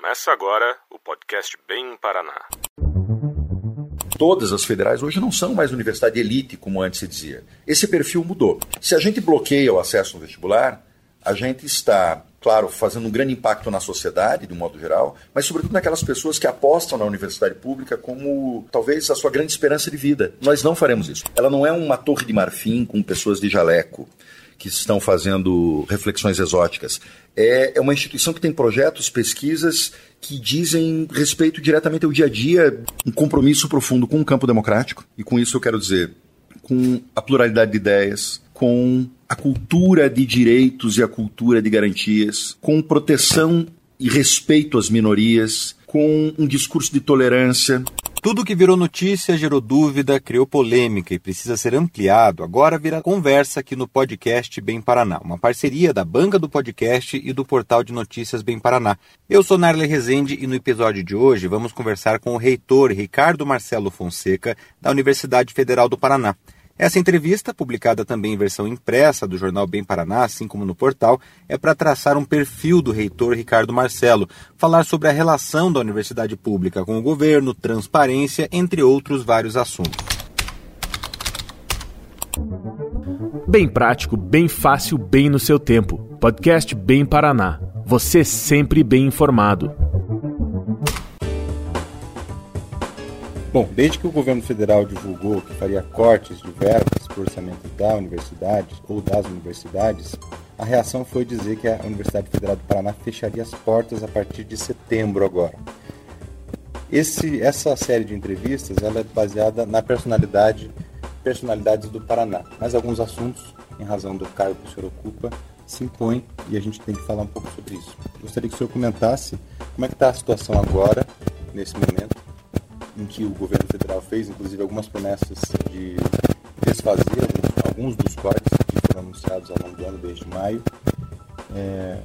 Começa agora o podcast Bem Paraná. Todas as federais hoje não são mais universidade elite, como antes se dizia. Esse perfil mudou. Se a gente bloqueia o acesso no vestibular, a gente está, claro, fazendo um grande impacto na sociedade, de um modo geral, mas sobretudo naquelas pessoas que apostam na universidade pública como talvez a sua grande esperança de vida. Nós não faremos isso. Ela não é uma torre de marfim com pessoas de jaleco que estão fazendo reflexões exóticas. É, é uma instituição que tem projetos, pesquisas que dizem respeito diretamente ao dia a dia, um compromisso profundo com o campo democrático, e com isso eu quero dizer com a pluralidade de ideias, com a cultura de direitos e a cultura de garantias, com proteção e respeito às minorias, com um discurso de tolerância, tudo que virou notícia gerou dúvida, criou polêmica e precisa ser ampliado. Agora vira conversa aqui no podcast Bem Paraná, uma parceria da banca do podcast e do portal de notícias Bem Paraná. Eu sou Narle Rezende e no episódio de hoje vamos conversar com o reitor Ricardo Marcelo Fonseca da Universidade Federal do Paraná. Essa entrevista, publicada também em versão impressa do jornal Bem Paraná, assim como no portal, é para traçar um perfil do reitor Ricardo Marcelo, falar sobre a relação da universidade pública com o governo, transparência, entre outros vários assuntos. Bem prático, bem fácil, bem no seu tempo. Podcast Bem Paraná. Você sempre bem informado. Bom, desde que o governo federal divulgou que faria cortes de verbas o orçamento da universidade ou das universidades, a reação foi dizer que a Universidade Federal do Paraná fecharia as portas a partir de setembro agora. Esse, essa série de entrevistas ela é baseada na personalidade personalidades do Paraná, mas alguns assuntos, em razão do cargo que o senhor ocupa, se impõem e a gente tem que falar um pouco sobre isso. Gostaria que o senhor comentasse como é que está a situação agora, nesse momento, em que o governo federal fez, inclusive algumas promessas de desfazer alguns dos cortes que foram anunciados ao longo do ano, desde maio. É,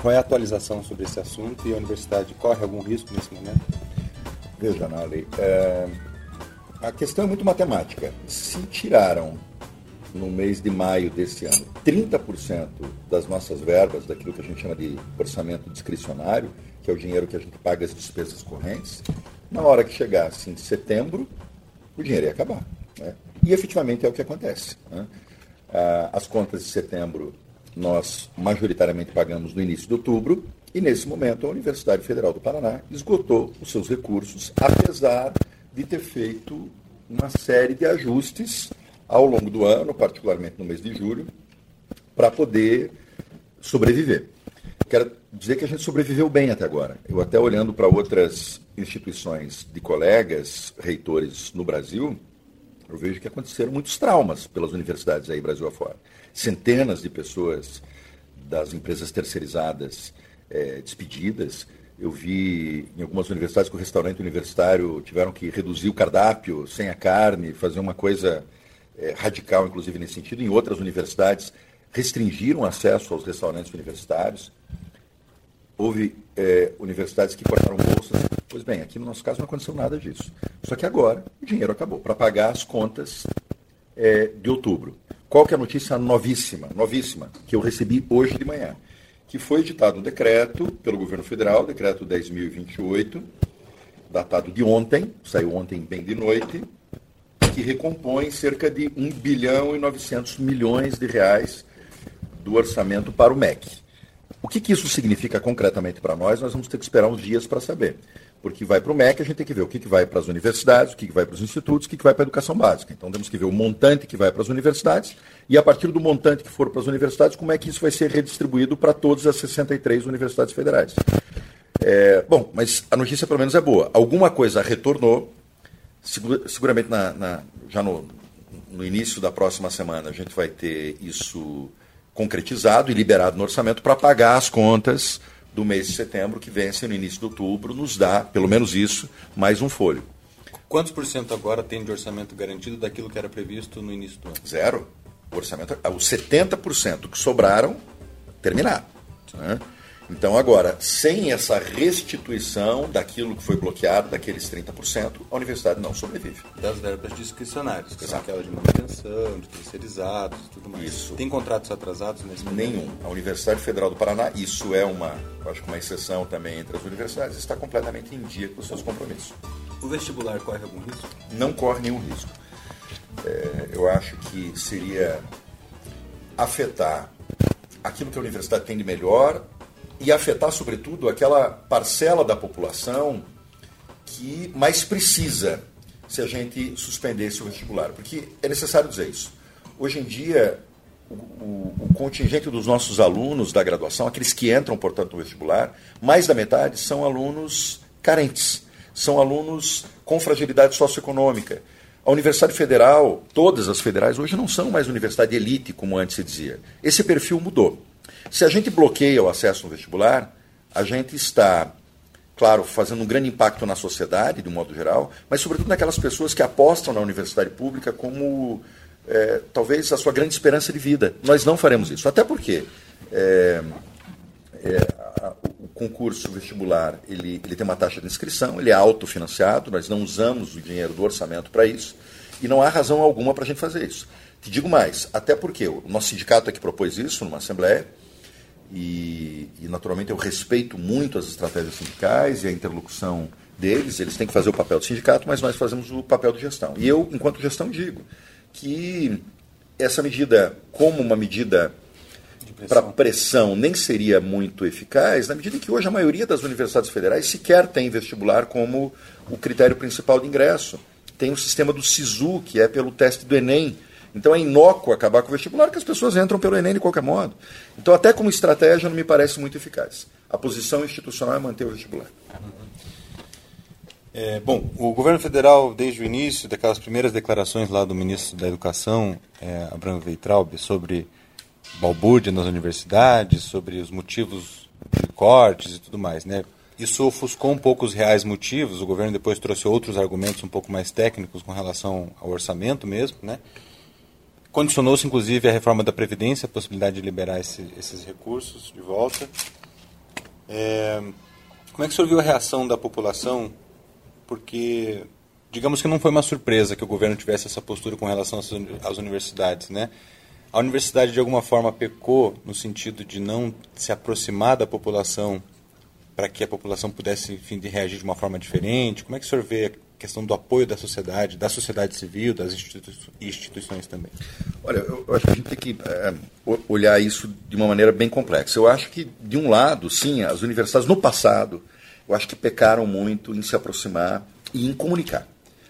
qual é a atualização sobre esse assunto e a universidade corre algum risco nesse momento? Veja, Nali, é, a questão é muito matemática. Se tiraram no mês de maio desse ano 30% das nossas verbas, daquilo que a gente chama de orçamento discricionário, que é o dinheiro que a gente paga as despesas correntes, na hora que chegasse em setembro, o dinheiro ia acabar. Né? E efetivamente é o que acontece. Né? Ah, as contas de setembro nós majoritariamente pagamos no início de outubro, e nesse momento a Universidade Federal do Paraná esgotou os seus recursos, apesar de ter feito uma série de ajustes ao longo do ano, particularmente no mês de julho, para poder sobreviver. Quero dizer que a gente sobreviveu bem até agora. Eu até olhando para outras instituições de colegas, reitores no Brasil, eu vejo que aconteceram muitos traumas pelas universidades aí Brasil afora. Centenas de pessoas das empresas terceirizadas é, despedidas. Eu vi em algumas universidades que o restaurante universitário tiveram que reduzir o cardápio sem a carne, fazer uma coisa é, radical, inclusive nesse sentido. Em outras universidades restringiram acesso aos restaurantes universitários. Houve é, universidades que cortaram bolsas. Pois bem, aqui no nosso caso não aconteceu nada disso. Só que agora o dinheiro acabou para pagar as contas é, de outubro. Qual que é a notícia novíssima, novíssima, que eu recebi hoje de manhã? Que foi editado um decreto pelo governo federal, decreto 10.028, datado de ontem, saiu ontem bem de noite, que recompõe cerca de 1 bilhão e 900 milhões de reais do orçamento para o MEC. O que, que isso significa concretamente para nós? Nós vamos ter que esperar uns dias para saber. Porque vai para o MEC, a gente tem que ver o que, que vai para as universidades, o que, que vai para os institutos, o que, que vai para a educação básica. Então temos que ver o montante que vai para as universidades e, a partir do montante que for para as universidades, como é que isso vai ser redistribuído para todas as 63 universidades federais. É, bom, mas a notícia pelo menos é boa. Alguma coisa retornou, seguramente na, na, já no, no início da próxima semana a gente vai ter isso concretizado e liberado no orçamento para pagar as contas do mês de setembro, que vence no início de outubro, nos dá, pelo menos isso, mais um folho. Quantos por cento agora tem de orçamento garantido daquilo que era previsto no início do ano? Zero. O orçamento, os 70% que sobraram, terminaram. Né? Então, agora, sem essa restituição daquilo que foi bloqueado, daqueles 30%, a universidade não sobrevive. Das verbas discricionárias, que Exato. são aquelas de manutenção, de terceirizados e tudo mais. Isso. Tem contratos atrasados nesse momento? Nenhum. A Universidade Federal do Paraná, isso é uma, acho que uma exceção também entre as universidades, está completamente em dia com os seus compromissos. O vestibular corre algum risco? Não corre nenhum risco. É, eu acho que seria afetar aquilo que a universidade tem de melhor e afetar, sobretudo, aquela parcela da população que mais precisa se a gente suspendesse o vestibular. Porque é necessário dizer isso. Hoje em dia, o, o, o, contingente dos nossos alunos da graduação, aqueles que entram, portanto, no vestibular, mais da metade são alunos carentes, são alunos com fragilidade socioeconômica. A Universidade Federal, todas as federais, hoje não são mais universidade elite, como antes se dizia. Esse perfil mudou. Se a gente bloqueia o acesso no vestibular, a gente está, claro, fazendo um grande impacto na sociedade, de um modo geral, mas sobretudo naquelas pessoas que apostam na universidade pública como é, talvez a sua grande esperança de vida. Nós não faremos isso. Até porque é, é, a, o concurso vestibular ele, ele tem uma taxa de inscrição, ele é autofinanciado, nós não usamos o dinheiro do orçamento para isso, e não há razão alguma para a gente fazer isso. Te digo mais, até porque o nosso sindicato é que propôs isso numa assembleia, e, e, naturalmente eu respeito muito as estratégias sindicais e a interlocução deles, eles têm que fazer o papel do sindicato, mas nós fazemos o papel de gestão. E eu, enquanto gestão, digo que essa medida, como uma medida para pressão, nem seria muito eficaz, na medida em que hoje a maioria das universidades federais sequer tem vestibular como o critério principal de ingresso. Tem o sistema do SISU, que é pelo teste do Enem, então é inócuo acabar com o vestibular, que as pessoas entram pelo Enem de qualquer modo. Então, até como estratégia, não me parece muito eficaz. A posição institucional é manter o vestibular. É, bom, o governo federal, desde o início, daquelas primeiras declarações lá do ministro da Educação, é, Abraham Veitraub, sobre balbúrdia nas universidades, sobre os motivos de cortes e tudo mais, né? Isso ofuscou um pouco os reais motivos. O governo depois trouxe outros argumentos um pouco mais técnicos com relação ao orçamento mesmo, né? Condicionou-se, inclusive, a reforma da Previdência, a possibilidade de liberar esse, esses recursos de volta. É, como é que o senhor viu a reação da população? Porque, digamos que não foi uma surpresa que o governo tivesse essa postura com relação às universidades, né? A universidade, de alguma forma, pecou no sentido de não se aproximar da população para que a população pudesse, enfim, reagir de uma forma diferente? Como é que o senhor vê questão do apoio da sociedade, da sociedade civil, das instituições também? Olha, eu, acho que a gente tem que é, olhar isso de uma maneira bem complexa. Eu acho que, de um lado, sim, as universidades no passado, eu acho que pecaram muito em se aproximar e em comunicar.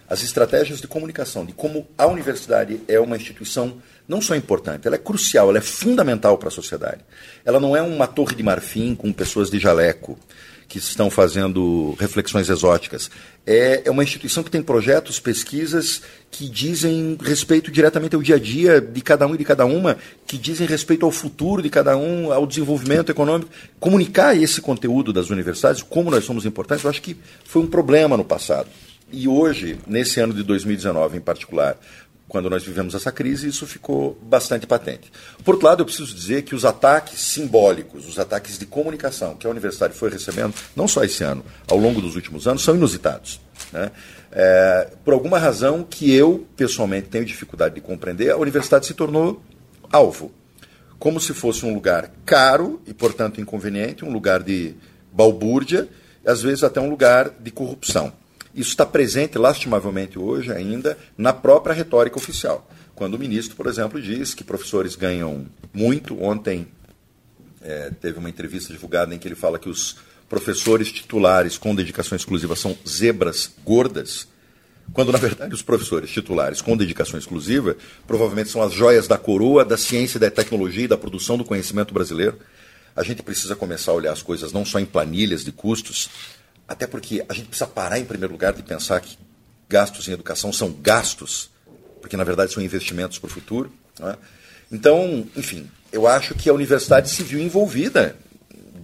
As estratégias de comunicação, de como a universidade é uma instituição não só importante, ela é crucial, ela é fundamental para a sociedade. Ela não é uma torre de marfim com pessoas de jaleco que estão fazendo reflexões exóticas. É, é uma instituição que tem projetos, pesquisas que dizem respeito diretamente ao dia a dia de cada um e de cada uma, que dizem respeito ao futuro de cada um, ao desenvolvimento econômico. Comunicar esse conteúdo das universidades, como nós somos importantes, eu acho que foi um problema no passado. E hoje, nesse ano de 2019 em particular, quando nós vivemos essa crise, isso ficou bastante patente. Por outro lado, eu preciso dizer que os ataques simbólicos, os ataques de comunicação que a universidade foi recebendo, não só esse ano, ao longo dos últimos anos, são inusitados. Né? É, por alguma razão que eu, pessoalmente, tenho dificuldade de compreender, a universidade se tornou alvo. Como se fosse um lugar caro e, portanto, inconveniente, um lugar de balbúrdia, às vezes até um lugar de corrupção. Isso está presente, lastimavelmente, hoje ainda, na própria retórica oficial. Quando o ministro, por exemplo, diz que professores ganham muito. Ontem é, teve uma entrevista divulgada em que ele fala que os professores titulares com dedicação exclusiva são zebras gordas, quando na verdade os professores titulares com dedicação exclusiva provavelmente são as joias da coroa da ciência, da tecnologia e da produção do conhecimento brasileiro. A gente precisa começar a olhar as coisas não só em planilhas de custos, até porque a gente precisa parar, em primeiro lugar, de pensar que gastos em educação são gastos, porque na verdade são investimentos para o futuro. É? Então, enfim, eu acho que a universidade se viu envolvida,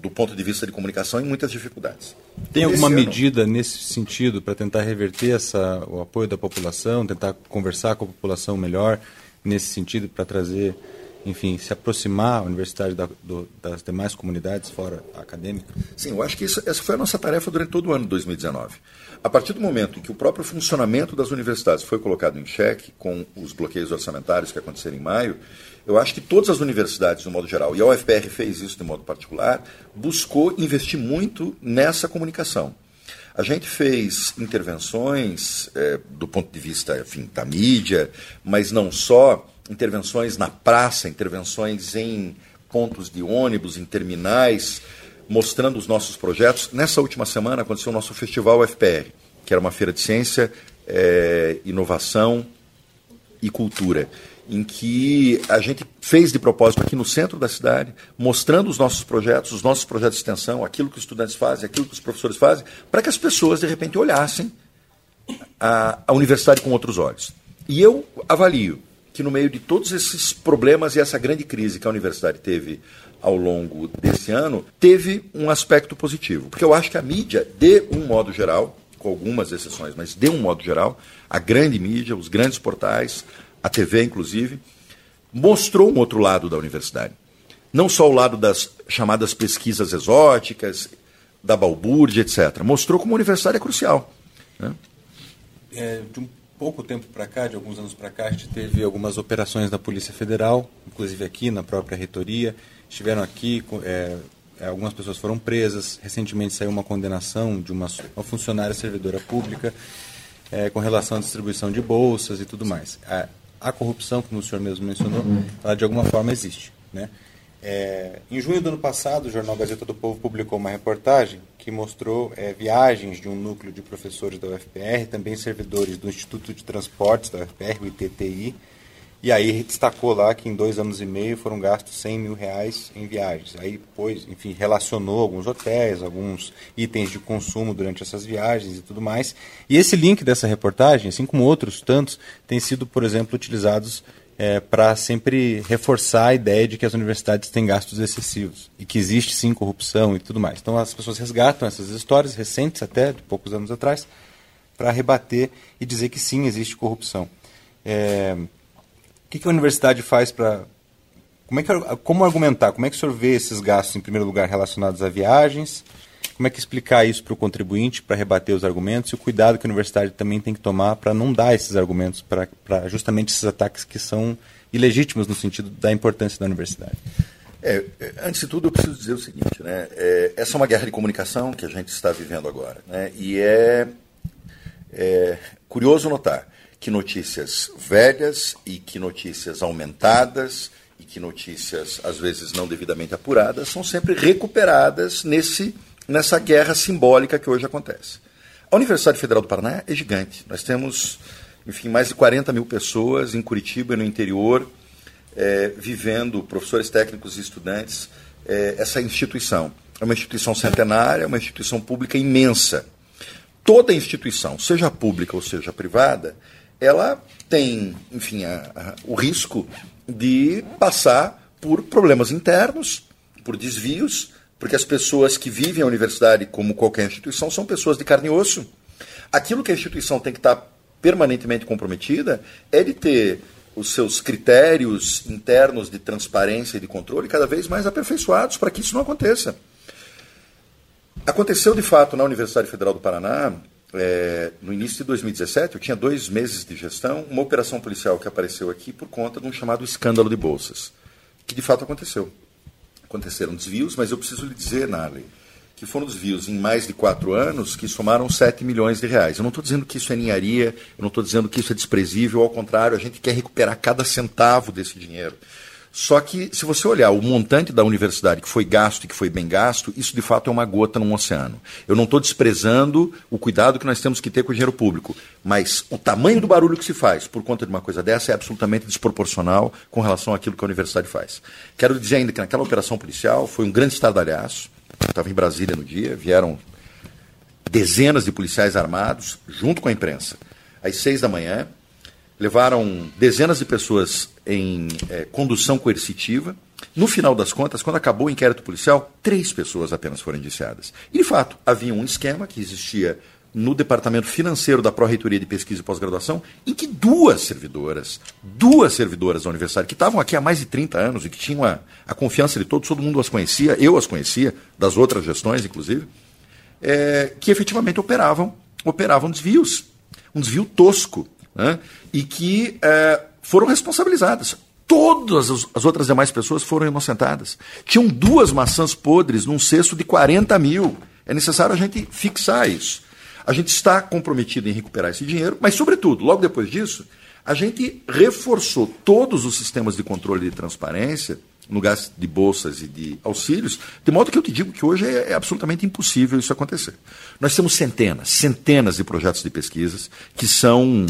do ponto de vista de comunicação, em muitas dificuldades. Tem alguma medida nesse sentido para tentar reverter essa, o apoio da população, tentar conversar com a população melhor nesse sentido para trazer enfim, se aproximar a universidade da, do, das demais comunidades fora acadêmica? Sim, eu acho que isso, essa foi a nossa tarefa durante todo o ano de 2019. A partir do momento em que o próprio funcionamento das universidades foi colocado em xeque, com os bloqueios orçamentários que aconteceram em maio, eu acho que todas as universidades, de modo geral, e a UFPR fez isso de modo particular, buscou investir muito nessa comunicação. A gente fez intervenções é, do ponto de vista enfim, da mídia, mas não só, intervenções na praça, intervenções em pontos de ônibus, em terminais, mostrando os nossos projetos. Nessa última semana aconteceu o nosso festival UFPR, que era uma feira de ciência, é, inovação e cultura em que a gente fez de propósito aqui no centro da cidade, mostrando os nossos projetos, os nossos projetos de extensão, aquilo que os estudantes fazem, aquilo que os professores fazem, para que as pessoas, de repente, olhassem a, a universidade com outros olhos. E eu avalio que, no meio de todos esses problemas e essa grande crise que a universidade teve ao longo desse ano, teve um aspecto positivo. Porque eu acho que a mídia, de um modo geral, com algumas exceções, mas de um modo geral, a grande mídia, os grandes portais, a TV inclusive, mostrou um outro lado da universidade. Não só o lado das chamadas pesquisas exóticas, da balbúrdia, etc. Mostrou como a universidade é crucial. Né? É, de um pouco tempo para cá, de alguns anos para cá, a gente teve algumas operações da Polícia Federal, inclusive aqui na própria reitoria. Estiveram aqui, é, é, algumas pessoas foram presas. Recentemente saiu uma condenação de uma, uma funcionária servidora pública é, com relação à distribuição de bolsas e tudo mais. A, a corrupção, como o senhor mesmo mencionou, ela de alguma forma existe. Né? É, em junho do ano passado, o jornal Gazeta do Povo publicou uma reportagem que mostrou é, viagens de um núcleo de professores da UFPR, também servidores do Instituto de Transportes da UFPR, o ITTI, e aí destacou lá que em dois anos e meio foram gastos 100 mil reais em viagens. Aí depois, enfim, relacionou alguns hotéis, alguns itens de consumo durante essas viagens e tudo mais. E esse link dessa reportagem, assim como outros tantos, tem sido, por exemplo, utilizados é, para sempre reforçar a ideia de que as universidades têm gastos excessivos e que existe sim corrupção e tudo mais. Então as pessoas resgatam essas histórias recentes, até de poucos anos atrás, para rebater e dizer que sim existe corrupção. É, o que, que a universidade faz para. Como, é como argumentar? Como é que o senhor vê esses gastos, em primeiro lugar, relacionados a viagens? Como é que explicar isso para o contribuinte, para rebater os argumentos? E o cuidado que a universidade também tem que tomar para não dar esses argumentos, para justamente esses ataques que são ilegítimos no sentido da importância da universidade? É, antes de tudo, eu preciso dizer o seguinte: né? É, essa é uma guerra de comunicação que a gente está vivendo agora. Né? E é, é curioso notar que notícias velhas e que notícias aumentadas e que notícias às vezes não devidamente apuradas são sempre recuperadas nesse nessa guerra simbólica que hoje acontece. A Universidade Federal do Paraná é gigante. Nós temos, enfim, mais de 40 mil pessoas em Curitiba e no interior é, vivendo, professores técnicos e estudantes, é, essa instituição. É uma instituição centenária, é uma instituição pública imensa. Toda instituição, seja pública ou seja privada, ela tem, enfim, a, a, o risco de passar por problemas internos, por desvios, porque as pessoas que vivem a universidade, como qualquer instituição, são pessoas de carne e osso. Aquilo que a instituição tem que estar permanentemente comprometida é de ter os seus critérios internos de transparência e de controle cada vez mais aperfeiçoados para que isso não aconteça. Aconteceu de fato na Universidade Federal do Paraná é, no início de 2017, eu tinha dois meses de gestão, uma operação policial que apareceu aqui por conta de um chamado escândalo de bolsas, que de fato aconteceu. Aconteceram desvios, mas eu preciso lhe dizer, Narley, que foram desvios em mais de quatro anos que somaram 7 milhões de reais. Eu não estou dizendo que isso é ninharia, eu não estou dizendo que isso é desprezível, ao contrário, a gente quer recuperar cada centavo desse dinheiro. Só que, se você olhar o montante da universidade que foi gasto e que foi bem gasto, isso de fato é uma gota num oceano. Eu não estou desprezando o cuidado que nós temos que ter com o dinheiro público, mas o tamanho do barulho que se faz por conta de uma coisa dessa é absolutamente desproporcional com relação àquilo que a universidade faz. Quero dizer ainda que naquela operação policial foi um grande estardalhaço. Estava em Brasília no dia, vieram dezenas de policiais armados, junto com a imprensa, às seis da manhã, levaram dezenas de pessoas em é, condução coercitiva. No final das contas, quando acabou o inquérito policial, três pessoas apenas foram indiciadas. E, de fato, havia um esquema que existia no departamento financeiro da Pró-Reitoria de Pesquisa e Pós-Graduação, em que duas servidoras, duas servidoras da universidade, que estavam aqui há mais de 30 anos e que tinham a, a confiança de todos, todo mundo as conhecia, eu as conhecia, das outras gestões, inclusive, é, que efetivamente operavam, operavam desvios, um desvio tosco, né, e que é, foram responsabilizadas. Todas as outras demais pessoas foram inocentadas. Tinham duas maçãs podres num cesto de 40 mil. É necessário a gente fixar isso. A gente está comprometido em recuperar esse dinheiro, mas, sobretudo, logo depois disso, a gente reforçou todos os sistemas de controle de transparência no gasto de bolsas e de auxílios, de modo que eu te digo que hoje é, é absolutamente impossível isso acontecer. Nós temos centenas, centenas de projetos de pesquisas que são,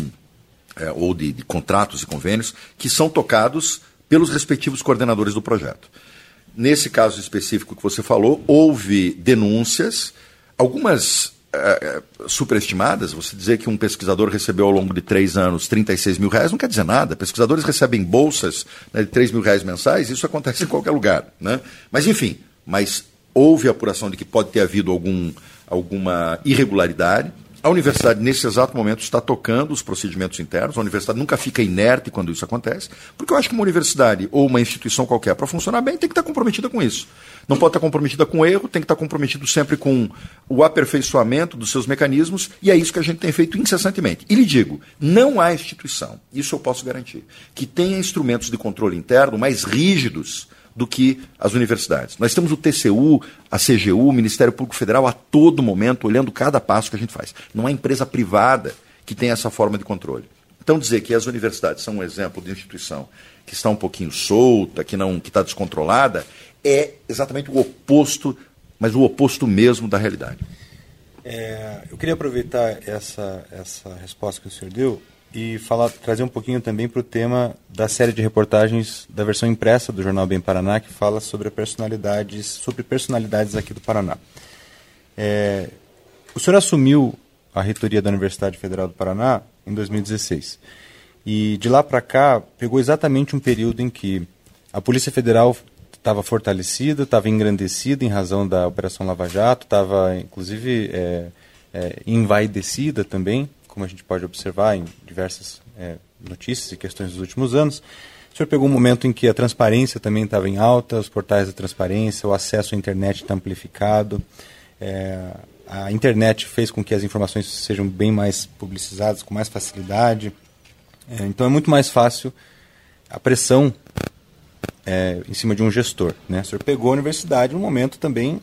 é, ou de, de contratos e convênios, que são tocados pelos respectivos coordenadores do projeto. Nesse caso específico que você falou, houve denúncias, algumas é, superestimadas, você dizer que um pesquisador recebeu ao longo de três anos 36 mil reais não quer dizer nada. Pesquisadores recebem bolsas né, de 3 mil reais mensais, isso acontece em qualquer lugar. Né? Mas, enfim, mas houve apuração de que pode ter havido algum, alguma irregularidade. A universidade, nesse exato momento, está tocando os procedimentos internos. A universidade nunca fica inerte quando isso acontece, porque eu acho que uma universidade ou uma instituição qualquer, para funcionar bem, tem que estar comprometida com isso. Não pode estar comprometida com erro, tem que estar comprometido sempre com o aperfeiçoamento dos seus mecanismos, e é isso que a gente tem feito incessantemente. E lhe digo, não há instituição, isso eu posso garantir, que tenha instrumentos de controle interno mais rígidos do que as universidades. Nós temos o TCU, a CGU, o Ministério Público Federal a todo momento olhando cada passo que a gente faz. Não há empresa privada que tenha essa forma de controle. Então dizer que as universidades são um exemplo de instituição que está um pouquinho solta, que não que está descontrolada, é exatamente o oposto, mas o oposto mesmo da realidade. É, eu queria aproveitar essa, essa resposta que o senhor deu e falar, trazer um pouquinho também para o tema da série de reportagens da versão impressa do jornal Bem Paraná, que fala sobre personalidades, sobre personalidades aqui do Paraná. É, o senhor assumiu a reitoria da Universidade Federal do Paraná em 2016. E de lá para cá, pegou exatamente um período em que a Polícia Federal estava fortalecida, estava engrandecida em razão da Operação Lava Jato, estava inclusive é, é, envaidecida também como a gente pode observar em diversas é, notícias e questões dos últimos anos. O senhor pegou um momento em que a transparência também estava em alta, os portais da transparência, o acesso à internet está amplificado, é, a internet fez com que as informações sejam bem mais publicizadas, com mais facilidade. É, então é muito mais fácil a pressão é, em cima de um gestor. Né? O senhor pegou a universidade num momento também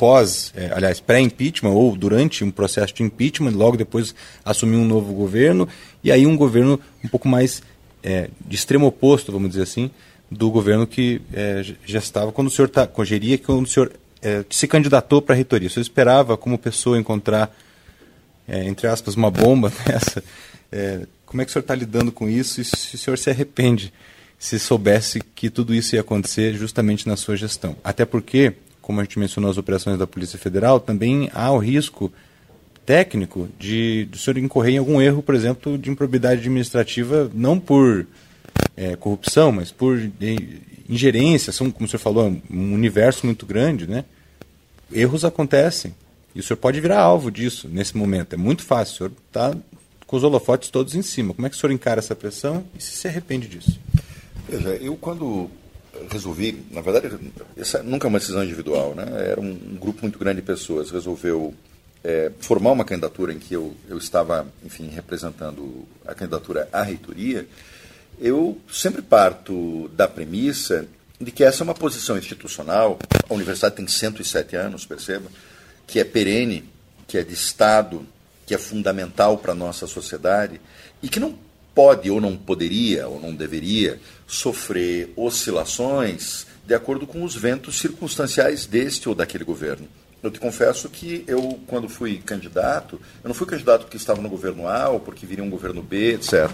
pós, é, aliás, pré-impeachment ou durante um processo de impeachment, logo depois assumiu um novo governo, e aí um governo um pouco mais é, de extremo oposto, vamos dizer assim, do governo que é, já estava quando o senhor tá, geria, quando o senhor é, se candidatou para a reitoria. O senhor esperava como pessoa encontrar, é, entre aspas, uma bomba nessa? É, como é que o senhor está lidando com isso e se o senhor se arrepende se soubesse que tudo isso ia acontecer justamente na sua gestão? Até porque como a gente mencionou as operações da Polícia Federal, também há o risco técnico de, de o senhor incorrer em algum erro, por exemplo, de improbidade administrativa, não por é, corrupção, mas por ingerência, são, como o senhor falou, um universo muito grande, né? Erros acontecem. E o senhor pode virar alvo disso nesse momento. É muito fácil. O senhor está com os holofotes todos em cima. Como é que o senhor encara essa pressão e se se arrepende disso? Veja, eu quando resolvi, na verdade, essa nunca é uma decisão individual, né? Era um, grupo muito grande de pessoas resolveu é, formar uma candidatura em que eu, eu estava, enfim, representando a candidatura à reitoria. Eu sempre parto da premissa de que essa é uma posição institucional. A universidade tem 107 anos, perceba, que é perene, que é de Estado, que é fundamental para a nossa sociedade e que não pode ou não poderia ou não deveria sofrer oscilações de acordo com os ventos circunstanciais deste ou daquele governo. Eu te confesso que eu, quando fui candidato, eu não fui candidato porque estava no governo A ou porque viria um governo B, etc.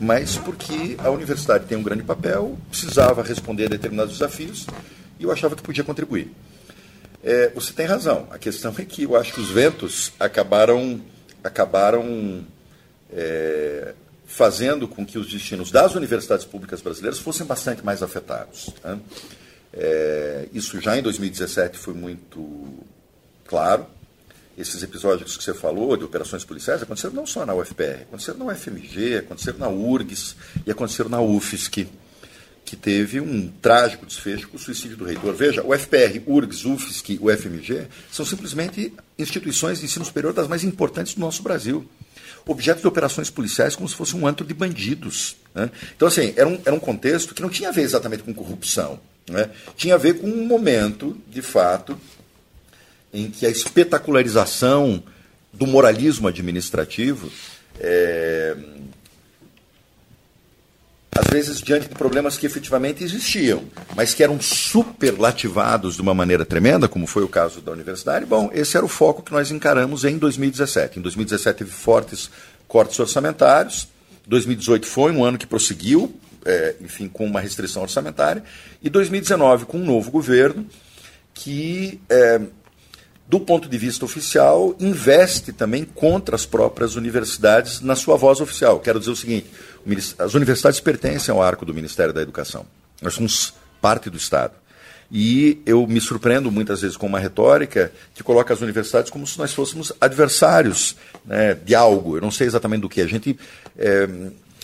Mas porque a universidade tem um grande papel, precisava responder a determinados desafios e eu achava que podia contribuir. É, você tem razão. A questão é que eu acho que os ventos acabaram, acabaram é, fazendo com que os destinos das universidades públicas brasileiras fossem bastante mais afetados. Né? É, isso já em 2017 foi muito claro. esses episódios que você falou de operações policiais aconteceram não só na UFPR, aconteceram na UFMG, aconteceram na URGS e aconteceram na UFSC, que teve um trágico desfecho com o suicídio do reitor. Veja, o FPR, URGS, UFSC, UFMG são simplesmente instituições de ensino superior das mais importantes do nosso Brasil. Objeto de operações policiais como se fosse um antro de bandidos. Né? Então, assim, era um, era um contexto que não tinha a ver exatamente com corrupção. Né? Tinha a ver com um momento, de fato, em que a espetacularização do moralismo administrativo, é, vezes diante de problemas que efetivamente existiam, mas que eram superlativados de uma maneira tremenda, como foi o caso da universidade, bom, esse era o foco que nós encaramos em 2017. Em 2017 teve fortes cortes orçamentários, 2018 foi um ano que prosseguiu, é, enfim, com uma restrição orçamentária, e 2019 com um novo governo que é, do ponto de vista oficial, investe também contra as próprias universidades na sua voz oficial. Quero dizer o seguinte: as universidades pertencem ao arco do Ministério da Educação. Nós somos parte do Estado. E eu me surpreendo muitas vezes com uma retórica que coloca as universidades como se nós fôssemos adversários né, de algo. Eu não sei exatamente do que. A gente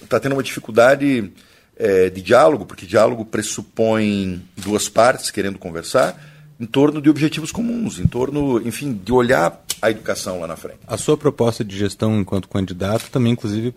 está é, tendo uma dificuldade é, de diálogo, porque diálogo pressupõe duas partes querendo conversar em torno de objetivos comuns, em torno, enfim, de olhar a educação lá na frente. A sua proposta de gestão enquanto candidato também, inclusive,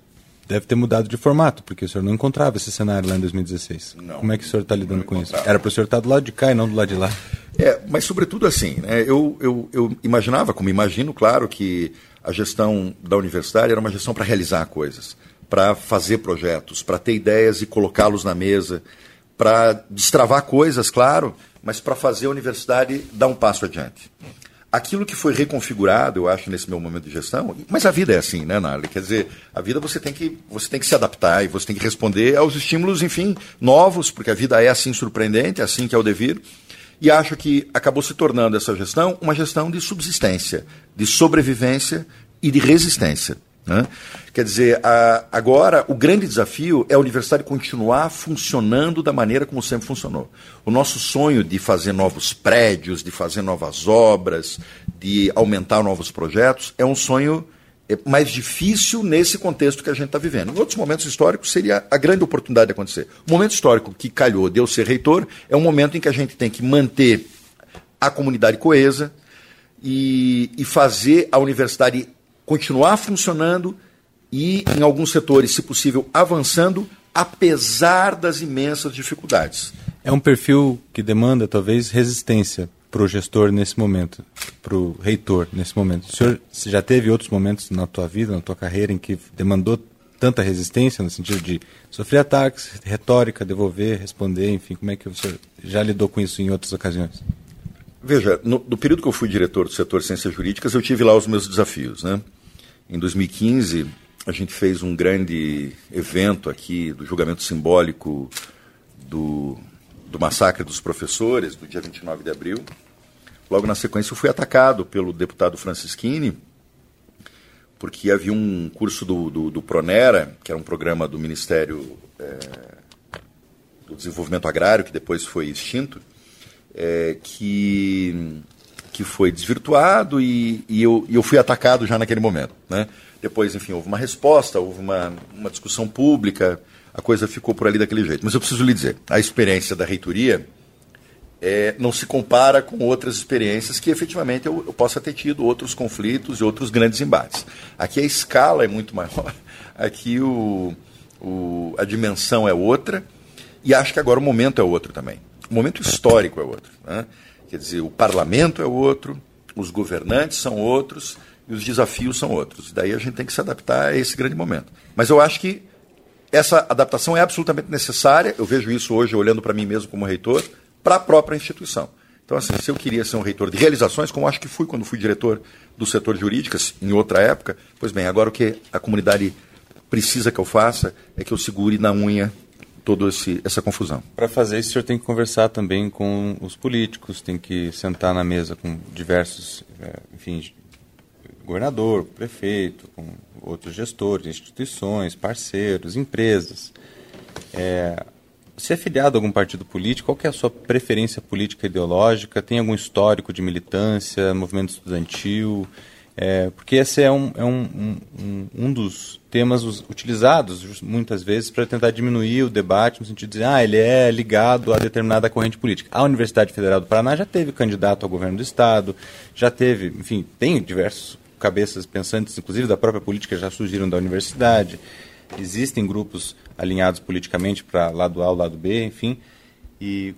deve ter mudado de formato, porque o senhor não encontrava esse cenário lá em 2016. Não, Como é que o senhor está lidando com isso? Era para o senhor estar do lado de cá e não do lado de lá? É, mas sobretudo assim, né, eu, eu, eu imaginava, como imagino, claro, que a gestão da universidade era uma gestão para realizar coisas, para fazer projetos, para ter ideias e colocá-los na mesa, para destravar coisas, claro, mas para fazer a universidade dar um passo adiante. Aquilo que foi reconfigurado, eu acho, nesse meu momento de gestão, mas a vida é assim, né, Narli? Quer dizer, a vida você tem, que, você tem que se adaptar e você tem que responder aos estímulos, enfim, novos, porque a vida é assim surpreendente, é assim que é o devido. E acho que acabou se tornando essa gestão uma gestão de subsistência, de sobrevivência e de resistência. Né? Quer dizer, a, agora o grande desafio é a universidade continuar funcionando da maneira como sempre funcionou. O nosso sonho de fazer novos prédios, de fazer novas obras, de aumentar novos projetos, é um sonho é, mais difícil nesse contexto que a gente está vivendo. Em outros momentos históricos seria a grande oportunidade de acontecer. O momento histórico que calhou de eu ser reitor é um momento em que a gente tem que manter a comunidade coesa e, e fazer a universidade continuar funcionando e, em alguns setores, se possível, avançando, apesar das imensas dificuldades. É um perfil que demanda, talvez, resistência para o gestor nesse momento, para o reitor nesse momento. O senhor já teve outros momentos na tua vida, na tua carreira, em que demandou tanta resistência, no sentido de sofrer ataques, retórica, devolver, responder, enfim, como é que o senhor já lidou com isso em outras ocasiões? Veja, no, no período que eu fui diretor do setor de ciências jurídicas, eu tive lá os meus desafios, né? Em 2015, a gente fez um grande evento aqui do julgamento simbólico do, do massacre dos professores, do dia 29 de abril. Logo na sequência, eu fui atacado pelo deputado Francisquini, porque havia um curso do, do, do Pronera, que era um programa do Ministério é, do Desenvolvimento Agrário, que depois foi extinto, é, que que foi desvirtuado e, e, eu, eu fui atacado já naquele momento. Né? Depois, enfim, houve uma resposta, houve uma, uma discussão pública, a coisa ficou por ali daquele jeito. Mas eu preciso lhe dizer, a experiência da reitoria é, não se compara com outras experiências que efetivamente eu, eu, possa ter tido outros conflitos e outros grandes embates. Aqui a escala é muito maior, aqui o, o, a dimensão é outra e acho que agora o momento é outro também. O momento histórico é outro. Né? Quer dizer, o parlamento é outro, os governantes são outros e os desafios são outros. Daí a gente tem que se adaptar a esse grande momento. Mas eu acho que essa adaptação é absolutamente necessária. Eu vejo isso hoje olhando para mim mesmo como reitor, para a própria instituição. Então, assim, se eu queria ser um reitor de realizações, como acho que fui quando fui diretor do setor jurídicas, em outra época, pois bem, agora o que a comunidade precisa que eu faça é que eu segure na unha toda essa confusão. Para fazer isso, o senhor tem que conversar também com os políticos, tem que sentar na mesa com diversos, é, enfim, governador, prefeito, com outros gestores, instituições, parceiros, empresas. É, você é filiado a algum partido político? Qual é a sua preferência política ideológica? Tem algum histórico de militância, movimento estudantil? É, porque esse é, um, é um, um, um dos temas utilizados muitas vezes para tentar diminuir o debate no sentido de dizer, ah, ele é ligado a determinada corrente política. A Universidade Federal do Paraná já teve candidato ao governo do Estado, já teve, enfim, tem diversos cabeças pensantes, inclusive da própria política, já surgiram da universidade. Existem grupos alinhados politicamente para lado A, lado B, enfim. E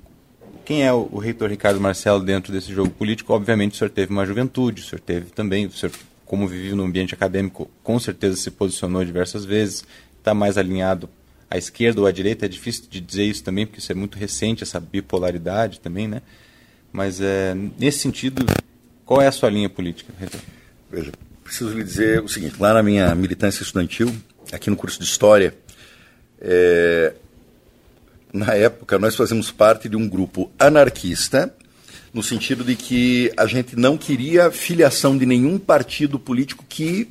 quem é o, reitor Ricardo Marcelo dentro desse jogo político? Obviamente o senhor teve uma juventude, o senhor teve também, o senhor, como viveu no ambiente acadêmico, com certeza se posicionou diversas vezes, está mais alinhado à esquerda ou à direita, é difícil de dizer isso também, porque isso é muito recente, essa bipolaridade também, né? Mas é, nesse sentido, qual é a sua linha política, reitor? Veja, preciso lhe dizer o seguinte, lá na minha militância estudantil, aqui no curso de História, é, na época, nós fazíamos parte de um grupo anarquista, no sentido de que a gente não queria filiação de nenhum partido político que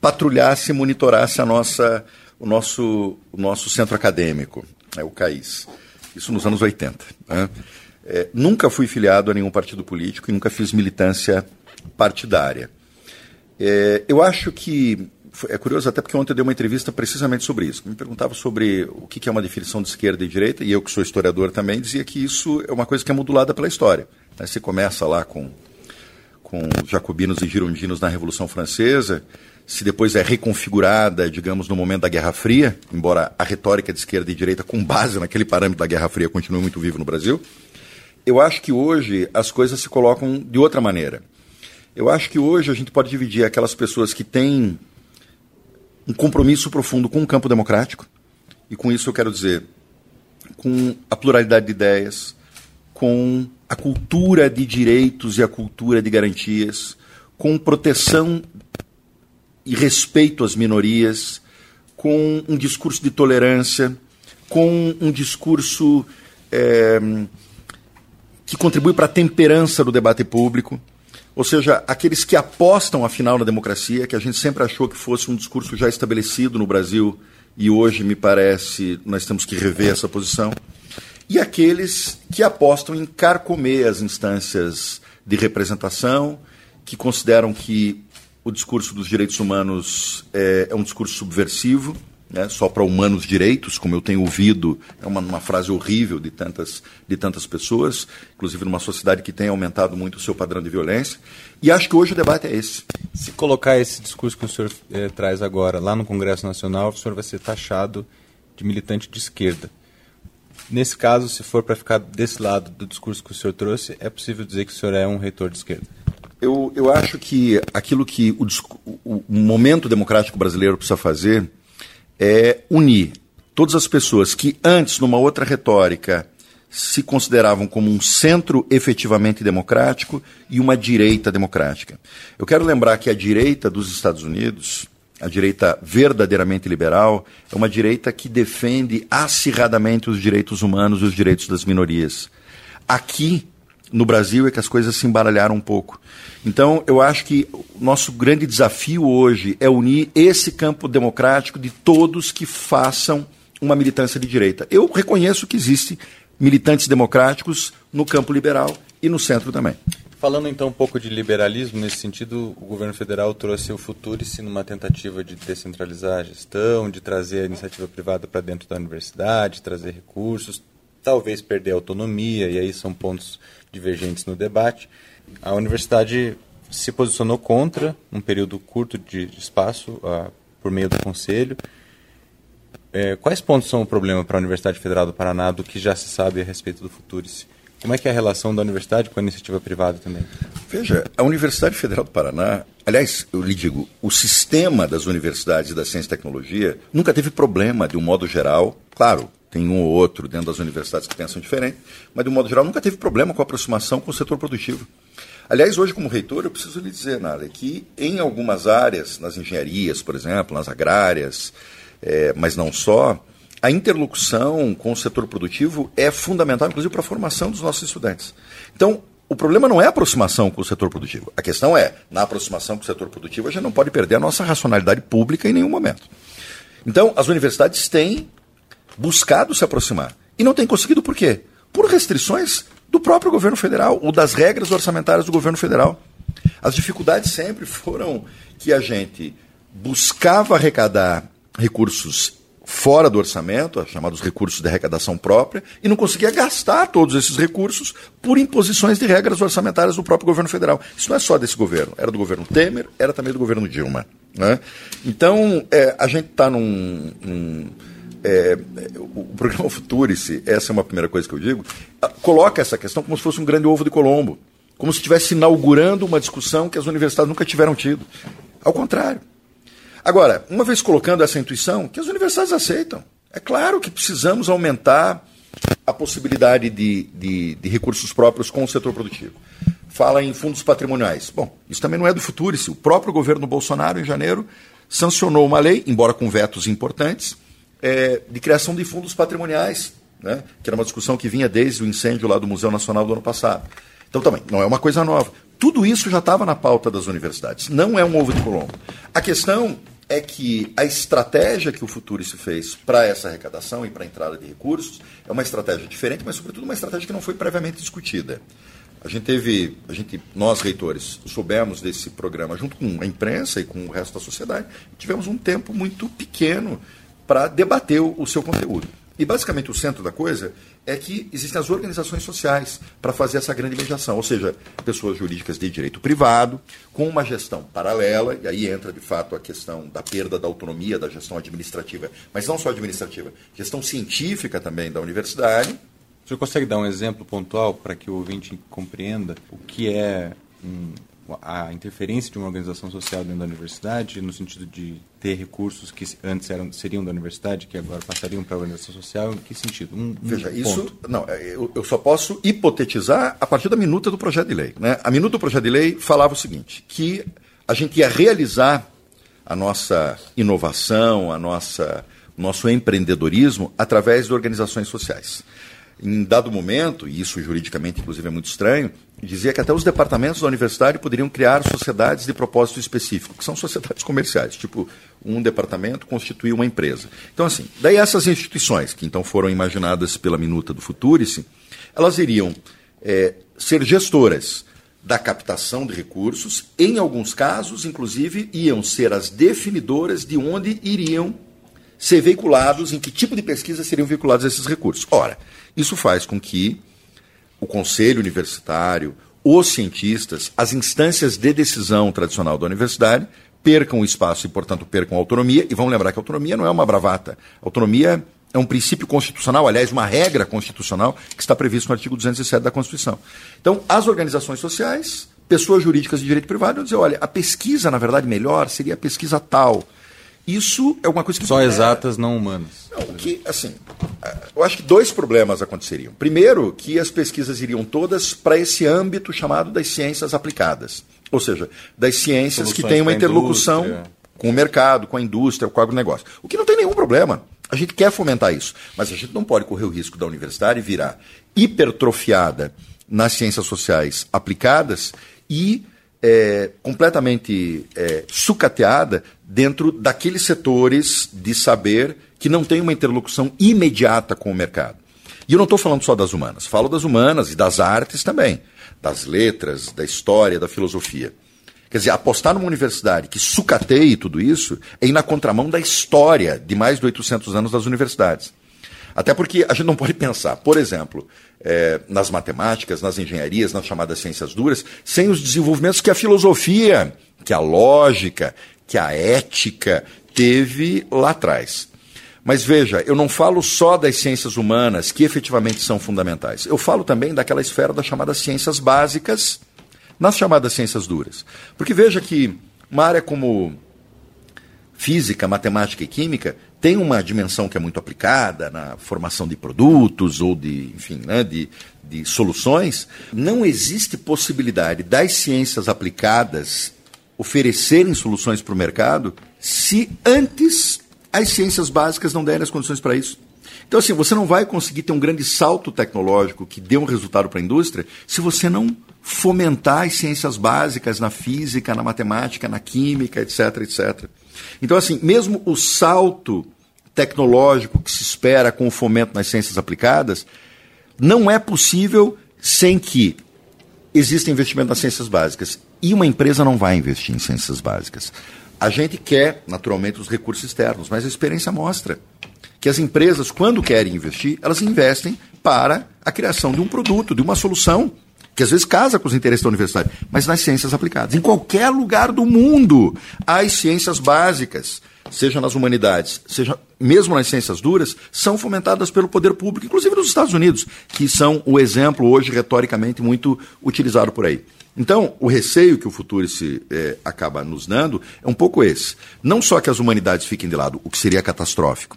patrulhasse e monitorasse a nossa, o, nosso, o nosso centro acadêmico, né, o CAIS. Isso nos anos 80. Né? É, nunca fui filiado a nenhum partido político e nunca fiz militância partidária. É, eu acho que é curioso até porque ontem eu dei uma entrevista precisamente sobre isso. Me perguntava sobre o que é uma definição de esquerda e direita, e eu que sou historiador também, dizia que isso é uma coisa que é modulada pela história. Né? Você começa lá com, com jacobinos e girondinos na Revolução Francesa, se depois é reconfigurada, digamos, no momento da Guerra Fria, embora a retórica de esquerda e direita, com base naquele parâmetro da Guerra Fria, continue muito vivo no Brasil, eu acho que hoje as coisas se colocam de outra maneira. Eu acho que hoje a gente pode dividir aquelas pessoas que têm um compromisso profundo com o campo democrático, e com isso eu quero dizer com a pluralidade de ideias, com a cultura de direitos e a cultura de garantias, com proteção e respeito às minorias, com um discurso de tolerância, com um discurso é, que contribui para a temperança do debate público. Ou seja, aqueles que apostam, afinal, na democracia, que a gente sempre achou que fosse um discurso já estabelecido no Brasil e hoje, me parece, nós temos que rever essa posição. E aqueles que apostam em carcomer as instâncias de representação, que consideram que o discurso dos direitos humanos é, é um discurso subversivo né, só para humanos direitos, como eu tenho ouvido, é uma, uma, frase horrível de tantas, de tantas pessoas, inclusive numa sociedade que tem aumentado muito o seu padrão de violência. E acho que hoje o debate é esse. Se colocar esse discurso que o senhor eh, traz agora lá no Congresso Nacional, o senhor vai ser taxado de militante de esquerda. Nesse caso, se for para ficar desse lado do discurso que o senhor trouxe, é possível dizer que o senhor é um reitor de esquerda? Eu, eu acho que aquilo que o, o, o momento democrático brasileiro precisa fazer é unir todas as pessoas que antes, numa outra retórica, se consideravam como um centro efetivamente democrático e uma direita democrática. Eu quero lembrar que a direita dos Estados Unidos, a direita verdadeiramente liberal, é uma direita que defende acirradamente os direitos humanos e os direitos das minorias. Aqui, no Brasil, é que as coisas se embaralharam um pouco. Então, eu acho que o nosso grande desafio hoje é unir esse campo democrático de todos que façam uma militância de direita. Eu reconheço que existem militantes democráticos no campo liberal e no centro também. Falando então um pouco de liberalismo, nesse sentido, o governo federal trouxe o Futurice numa tentativa de descentralizar a gestão, de trazer a iniciativa privada para dentro da universidade, trazer recursos, talvez perder a autonomia, e aí são pontos divergentes no debate. A universidade se posicionou contra um período curto de, espaço uh, por meio do conselho. É, quais pontos são o problema para a Universidade Federal do Paraná do que já se sabe a respeito do Futurice? Como é que é a relação da universidade com a iniciativa privada também? Veja, a Universidade Federal do Paraná, aliás, eu lhe digo, o sistema das universidades da ciência e tecnologia nunca teve problema, de um modo geral, claro, tem um ou outro dentro das universidades que pensam diferente, mas de um modo geral nunca teve problema com a aproximação com o setor produtivo. Aliás, hoje, como reitor, eu preciso lhe dizer, Nara, que em algumas áreas, nas engenharias, por exemplo, nas agrárias, é, mas não só, a interlocução com o setor produtivo é fundamental, inclusive, para a formação dos nossos estudantes. Então, o problema não é a aproximação com o setor produtivo. A questão é, na aproximação com o setor produtivo, a gente não pode perder a nossa racionalidade pública em nenhum momento. Então, as universidades têm buscado se aproximar. E não têm conseguido por quê? Por restrições do próprio governo federal ou das regras orçamentárias do governo federal. As dificuldades sempre foram que a gente buscava arrecadar recursos fora do orçamento, chamados recursos de arrecadação própria, e não conseguia gastar todos esses recursos por imposições de regras orçamentárias do próprio governo federal. Isso não é só desse governo, era do governo Temer, era também do governo Dilma. Né? Então, é, a gente está num. num é, o programa Futurice, essa é uma primeira coisa que eu digo, coloca essa questão como se fosse um grande ovo de Colombo, como se estivesse inaugurando uma discussão que as universidades nunca tiveram tido. Ao contrário. Agora, uma vez colocando essa intuição, que as universidades aceitam. É claro que precisamos aumentar a possibilidade de, de, de recursos próprios com o setor produtivo. Fala em fundos patrimoniais. Bom, isso também não é do futuro. O próprio governo Bolsonaro, em janeiro, sancionou uma lei, embora com vetos importantes, é, de criação de fundos patrimoniais, né, que era uma discussão que vinha desde o incêndio lá do Museu Nacional do ano passado. Então, também, não é uma coisa nova. Tudo isso já estava na pauta das universidades. Não é um ovo de Colombo. A questão é que a estratégia que o Futuro se fez para essa arrecadação e para a entrada de recursos é uma estratégia diferente, mas sobretudo uma estratégia que não foi previamente discutida. A gente teve, a gente, nós reitores, soubemos desse programa junto com a imprensa e com o resto da sociedade. Tivemos um tempo muito pequeno para debater o, seu conteúdo. E basicamente o centro da coisa é que existem as organizações sociais para fazer essa grande mediação, ou seja, pessoas jurídicas de direito privado, com uma gestão paralela, e aí entra de fato a questão da perda da autonomia da gestão administrativa, mas não só administrativa, gestão científica também da universidade. O senhor consegue dar um exemplo pontual para que o ouvinte compreenda o que é um a interferência de uma organização social dentro da universidade, no sentido de ter recursos que antes eram, seriam da universidade, que agora passariam para a organização social, em que sentido? Um, Veja, um isso. Não, é, eu, eu, só posso hipotetizar a partir da minuta do projeto de lei. Né? A minuta do projeto de lei falava o seguinte: que a gente ia realizar a nossa inovação, a nossa nosso empreendedorismo através de organizações sociais. Em dado momento, e isso juridicamente inclusive é muito estranho, dizia que até os departamentos da universidade poderiam criar sociedades de propósito específico, que são sociedades comerciais, tipo um departamento constituir uma empresa. Então assim, daí essas instituições que então foram imaginadas pela minuta do Futurice, elas iriam é, ser gestoras da captação de recursos, em alguns casos, inclusive, iam ser as definidoras de onde iriam ser veiculados, em que tipo de pesquisa seriam veiculados esses recursos. Ora, isso faz com que o conselho universitário, os cientistas, as instâncias de decisão tradicional da universidade percam espaço e, portanto, percam autonomia. E vamos lembrar que a autonomia não é uma bravata. A autonomia é um princípio constitucional, aliás, uma regra constitucional que está previsto no artigo 207 da Constituição. Então, as organizações sociais, pessoas jurídicas de direito privado, vão dizer, olha, a pesquisa, na verdade, melhor seria a pesquisa tal. Isso é uma coisa que... Só exatas, não humanas. Não, que, assim, eu acho que dois problemas aconteceriam. Primeiro, que as pesquisas iriam todas para esse âmbito chamado das ciências aplicadas. Ou seja, das ciências Soluções que têm uma interlocução com o mercado, com a indústria, com o agronegócio. O que não tem nenhum problema. A gente quer fomentar isso. Mas a gente não pode correr o risco da universidade virar hipertrofiada nas ciências sociais aplicadas e é, completamente é, sucateada dentro daqueles setores de saber que não tem uma interlocução imediata com o mercado. E eu não estou falando só das humanas, falo das humanas e das artes também, das letras, da história, da filosofia. Quer dizer, apostar numa universidade que sucateie tudo isso é ir na contramão da história de mais de 800 anos das universidades. Até porque a gente não pode pensar, por exemplo, é, nas matemáticas, nas engenharias, nas chamadas ciências duras, sem os desenvolvimentos que a filosofia, que a lógica, que a ética teve lá atrás. Mas veja, eu não falo só das ciências humanas, que efetivamente são fundamentais. Eu falo também daquela esfera das chamadas ciências básicas, nas chamadas ciências duras. Porque veja que uma área como física, matemática e química tem uma dimensão que é muito aplicada na formação de produtos ou de, enfim, né, de, de soluções. Não existe possibilidade das ciências aplicadas oferecerem soluções para o mercado se antes as ciências básicas não derem as condições para isso. Então, assim, você não vai conseguir ter um grande salto tecnológico que dê um resultado para a indústria se você não fomentar as ciências básicas na física, na matemática, na química, etc, etc. Então, assim, mesmo o salto tecnológico que se espera com o fomento nas ciências aplicadas, não é possível sem que existe investimento nas ciências básicas. E uma empresa não vai investir em ciências básicas. A gente quer, naturalmente, os recursos externos, mas a experiência mostra que as empresas, quando querem investir, elas investem para a criação de um produto, de uma solução, que às vezes casa com os interesses da universidade, mas nas ciências aplicadas. Em qualquer lugar do mundo, as ciências básicas, seja nas humanidades, seja mesmo nas ciências duras, são fomentadas pelo poder público, inclusive nos Estados Unidos, que são o exemplo hoje retoricamente muito utilizado por aí. Então, o receio que o futuro se é, acaba nos dando é um pouco esse. Não só que as humanidades fiquem de lado, o que seria catastrófico,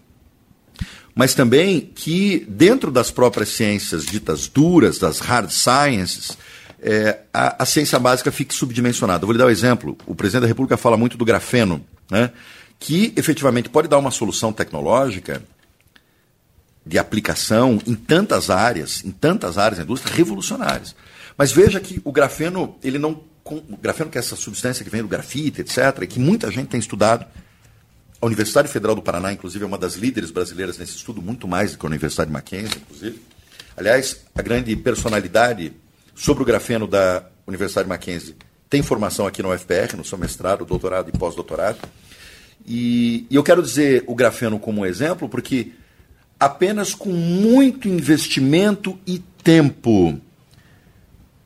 mas também que, dentro das próprias ciências ditas duras, das hard sciences, é, a, a, ciência básica fique subdimensionada. Eu vou lhe dar um exemplo. O presidente da República fala muito do grafeno, né, que efetivamente pode dar uma solução tecnológica de aplicação em tantas áreas, em tantas áreas da indústria revolucionárias. Mas veja que o grafeno, ele não. O grafeno, que é essa substância que vem do grafite, etc., que muita gente tem estudado. A Universidade Federal do Paraná, inclusive, é uma das líderes brasileiras nesse estudo, muito mais do que a Universidade de Mackenzie, inclusive. Aliás, a grande personalidade sobre o grafeno da Universidade de Mackenzie tem formação aqui no UFPR, no seu mestrado, doutorado e pós-doutorado. E, e eu quero dizer o grafeno como exemplo, porque apenas com muito investimento e tempo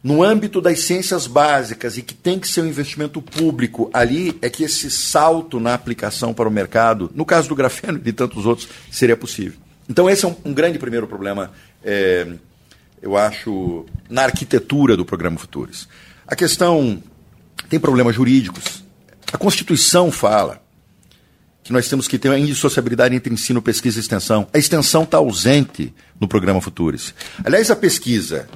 no âmbito das ciências básicas e que tem que ser um investimento público ali, é que esse salto na aplicação para o mercado, no caso do grafeno e de tantos outros, seria possível. Então, esse é um, um grande primeiro problema, é, eu acho, na arquitetura do programa Futuros. A questão tem problemas jurídicos. A Constituição fala que nós temos que ter uma indissociabilidade entre ensino, pesquisa e extensão. A extensão está ausente no programa Futuros. Aliás, a pesquisa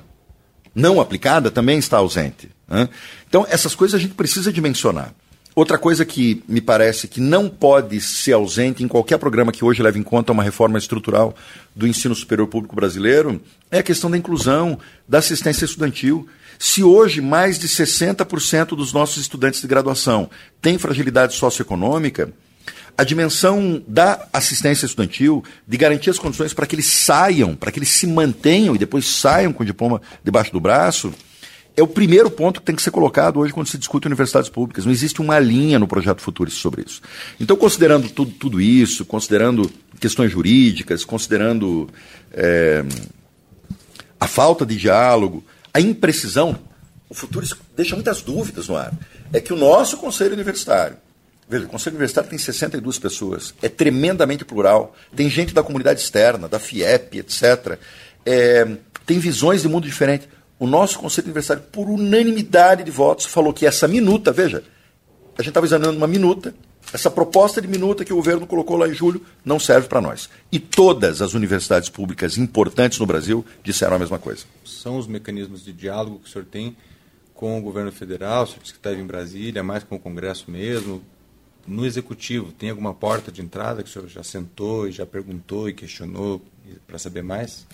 não aplicada também está ausente. Né? Então, essas coisas a gente precisa dimensionar. Outra coisa que me parece que não pode ser ausente em qualquer programa que hoje leve em conta uma reforma estrutural do ensino superior público brasileiro é a questão da inclusão, da assistência estudantil. Se hoje mais de 60% dos nossos estudantes de graduação têm fragilidade socioeconômica, a dimensão da assistência estudantil, de garantir as condições para que eles saiam, para que eles se mantenham e depois saiam com o diploma debaixo do braço, é o primeiro ponto que tem que ser colocado hoje quando se discute universidades públicas. Não existe uma linha no projeto Futuris sobre isso. Então, considerando tudo, tudo isso, considerando questões jurídicas, considerando é, a falta de diálogo, a imprecisão, o Futuris deixa muitas dúvidas no ar. É que o nosso Conselho Universitário, Veja, o Conselho Universitário tem 62 pessoas, é tremendamente plural, tem gente da comunidade externa, da FIEP, etc. É, tem visões de mundo diferente. O nosso Conselho Universitário, por unanimidade de votos, falou que essa minuta, veja, a gente estava examinando uma minuta, essa proposta de minuta que o governo colocou lá em julho não serve para nós. E todas as universidades públicas importantes no Brasil disseram a mesma coisa. São os mecanismos de diálogo que o senhor tem com o governo federal, o senhor disse que esteve em Brasília, mais com o Congresso mesmo, no executivo, tem alguma porta de entrada que o senhor já sentou e já perguntou e questionou para saber mais?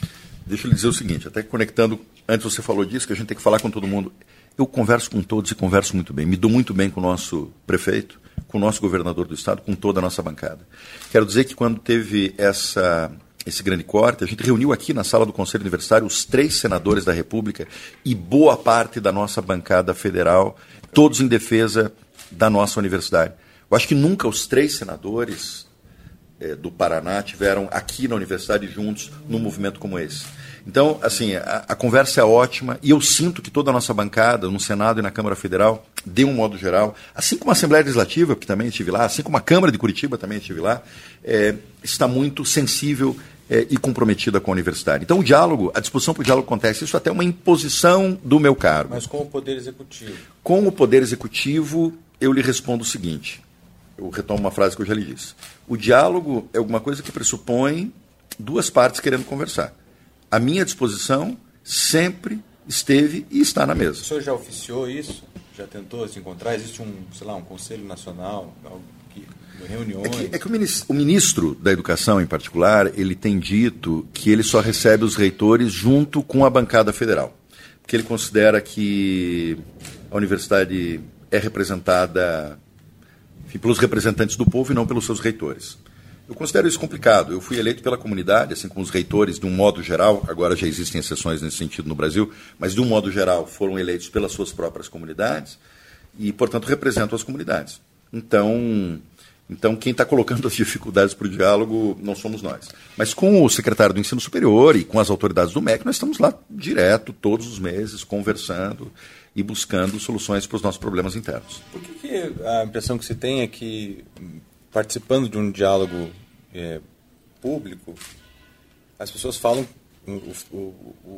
Deixa eu dizer o seguinte, até conectando, antes você falou disso, que a gente tem que falar com todo mundo. Eu converso com todos e converso muito bem. Me dou muito bem com o nosso prefeito, com o nosso governador do estado, com toda a nossa bancada. Quero dizer que quando teve essa, esse grande corte, a gente reuniu aqui na sala do Conselho Universitário os três senadores da República e boa parte da nossa bancada federal, todos em defesa da nossa universidade. Eu acho que nunca os três senadores é, do Paraná tiveram aqui na universidade juntos num movimento como esse. Então, assim, a, a, conversa é ótima e eu sinto que toda a nossa bancada, no Senado e na Câmara Federal, de um modo geral, assim como a Assembleia Legislativa, que também estive lá, assim como a Câmara de Curitiba também estive lá, é, está muito sensível é, e comprometida com a universidade. Então, o diálogo, a disposição para o diálogo acontece, isso até é uma imposição do meu cargo. Mas com o Poder Executivo? Com o Poder Executivo, eu lhe respondo o seguinte: eu retomo uma frase que eu já lhe disse. O diálogo é alguma coisa que pressupõe duas partes querendo conversar. A minha disposição sempre esteve e está na mesa. O senhor já oficiou isso? Já tentou se encontrar? Existe um, sei lá, um conselho nacional, que, reuniões? É que, é que o, ministro, o ministro da Educação, em particular, ele tem dito que ele só recebe os reitores junto com a bancada federal. Porque ele considera que a universidade é representada enfim, pelos representantes do povo e não pelos seus reitores. Eu considero isso complicado. Eu fui eleito pela comunidade, assim como os reitores, de um modo geral, agora já existem exceções nesse sentido no Brasil, mas de um modo geral foram eleitos pelas suas próprias comunidades e, portanto, representam as comunidades. Então, então quem está colocando as dificuldades para o diálogo não somos nós. Mas com o secretário do Ensino Superior e com as autoridades do MEC, nós estamos lá direto, todos os meses, conversando e buscando soluções para os nossos problemas internos. Por que, que a impressão que se tem é que participando de um diálogo é, público, as pessoas falam o, o, o,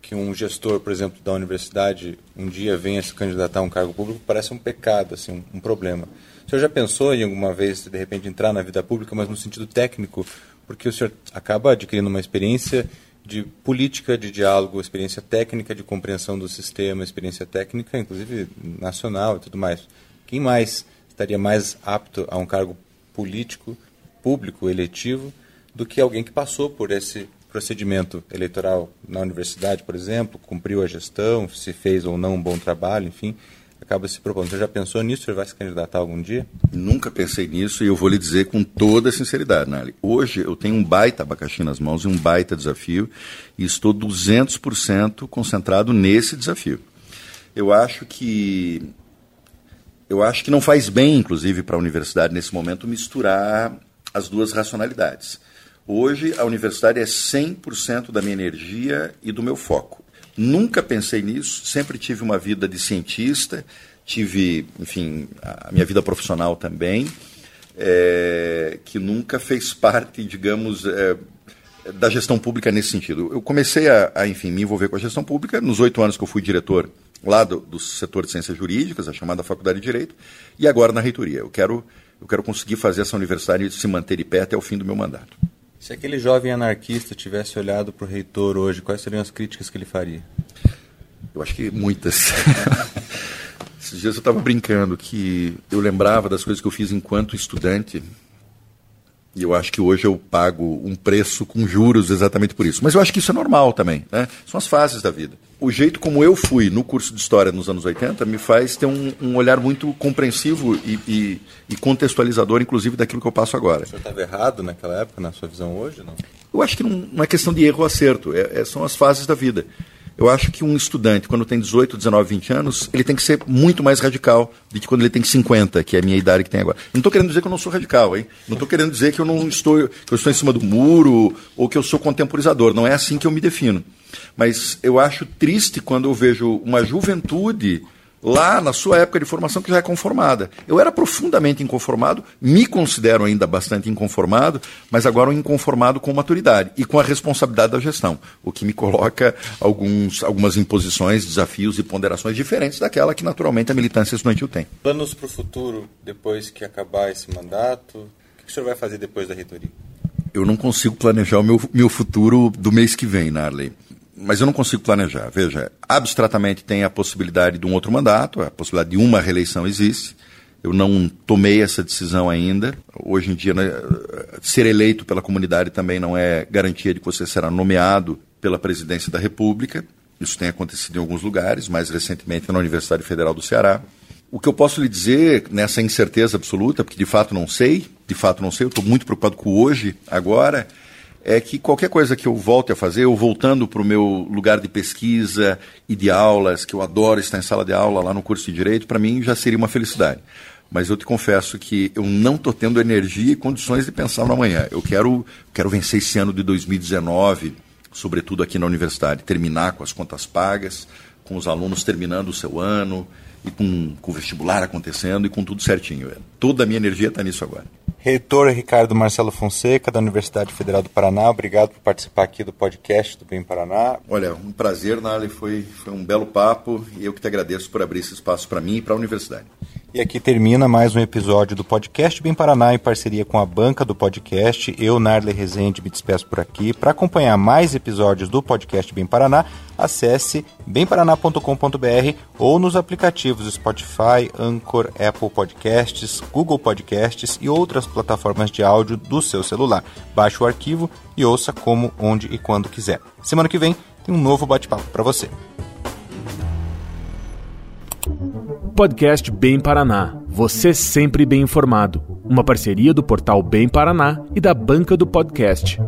que um gestor, por exemplo, da universidade, um dia venha se candidatar a um cargo público, parece um pecado, assim, um, um problema. O senhor já pensou em alguma vez, de repente, entrar na vida pública, mas no sentido técnico, porque o senhor acaba adquirindo uma experiência de política de diálogo, experiência técnica de compreensão do sistema, experiência técnica, inclusive nacional e tudo mais. Quem mais estaria mais apto a um cargo político, público, eletivo, do que alguém que passou por esse procedimento eleitoral na universidade, por exemplo, cumpriu a gestão, se fez ou não um bom trabalho, enfim, acaba se propondo. Você já pensou nisso? Você vai se candidatar algum dia? Nunca pensei nisso e eu vou lhe dizer com toda a sinceridade, Nali. Hoje eu tenho um baita abacaxi nas mãos e um baita desafio e estou 200% concentrado nesse desafio. Eu acho que eu acho que não faz bem, inclusive, para a universidade nesse momento misturar as duas racionalidades. Hoje, a universidade é 100% da minha energia e do meu foco. Nunca pensei nisso, sempre tive uma vida de cientista, tive, enfim, a minha vida profissional também, é, que nunca fez parte, digamos, é, da gestão pública nesse sentido. Eu comecei a, a, enfim, me envolver com a gestão pública nos oito anos que eu fui diretor lá do, do setor de ciências jurídicas, a chamada Faculdade de Direito, e agora na reitoria. Eu quero, eu quero conseguir fazer essa universidade se manter de pé até o fim do meu mandato. Se aquele jovem anarquista tivesse olhado para o reitor hoje, quais seriam as críticas que ele faria? Eu acho que muitas. Esses dias eu estava brincando que eu lembrava das coisas que eu fiz enquanto estudante e eu acho que hoje eu pago um preço com juros exatamente por isso. Mas eu acho que isso é normal também. Né? São as fases da vida. O jeito como eu fui no curso de História nos anos 80 me faz ter um, um olhar muito compreensivo e, e, e, contextualizador, inclusive, daquilo que eu passo agora. O senhor estava errado naquela época, na sua visão hoje? Não? Eu acho que não, não é questão de erro ou acerto. É, é, são as fases da vida. Eu acho que um estudante, quando tem 18, 19, 20 anos, ele tem que ser muito mais radical do que quando ele tem 50, que é a minha idade que tem agora. Não estou querendo dizer que eu não sou radical, hein? Não estou querendo dizer que eu não estou, que eu estou em cima do muro ou que eu sou contemporizador. Não é assim que eu me defino. Mas eu acho triste quando eu vejo uma juventude lá na sua época de formação que já é conformada. Eu era profundamente inconformado, me considero ainda bastante inconformado, mas agora um inconformado com maturidade e com a responsabilidade da gestão, o que me coloca alguns, algumas imposições, desafios e ponderações diferentes daquela que naturalmente a militância estudantil tem. Planos para o futuro, depois que acabar esse mandato, o que o senhor vai fazer depois da reitoria? Eu não consigo planejar o meu, meu futuro do mês que vem, Narley mas eu não consigo planejar. Veja, abstratamente tem a possibilidade de um outro mandato, a possibilidade de uma reeleição existe. Eu não tomei essa decisão ainda. Hoje em dia, né, ser eleito pela comunidade também não é garantia de que você será nomeado pela presidência da República. Isso tem acontecido em alguns lugares, mais recentemente na Universidade Federal do Ceará. O que eu posso lhe dizer nessa incerteza absoluta, porque de fato não sei, de fato não sei, eu estou muito preocupado com hoje, agora, é que qualquer coisa que eu volte a fazer, eu voltando para o meu lugar de pesquisa e de aulas, que eu adoro estar em sala de aula lá no curso de Direito, para mim já seria uma felicidade. Mas eu te confesso que eu não estou tendo energia e condições de pensar no amanhã. Eu quero, quero vencer esse ano de 2019, sobretudo aqui na universidade, terminar com as contas pagas, com os alunos terminando o seu ano, e com, com o vestibular acontecendo e com tudo certinho. Toda a minha energia está nisso agora. Reitor Ricardo Marcelo Fonseca, da Universidade Federal do Paraná, obrigado por participar aqui do podcast do Bem Paraná. Olha, um prazer, Nali, foi, foi um belo papo e eu que te agradeço por abrir esse espaço para mim e para a universidade. E aqui termina mais um episódio do podcast Bem Paraná em parceria com a banca do podcast. Eu, Narley Rezende, me despeço por aqui. Para acompanhar mais episódios do podcast Bem Paraná, acesse bemparaná.com.br ou nos aplicativos Spotify, Anchor, Apple Podcasts, Google Podcasts e outras plataformas de áudio do seu celular. Baixe o arquivo e ouça como, onde e quando quiser. Semana que vem tem um novo bate-papo para você. Podcast Bem Paraná. Você sempre bem informado uma parceria do portal Bem Paraná e da banca do podcast.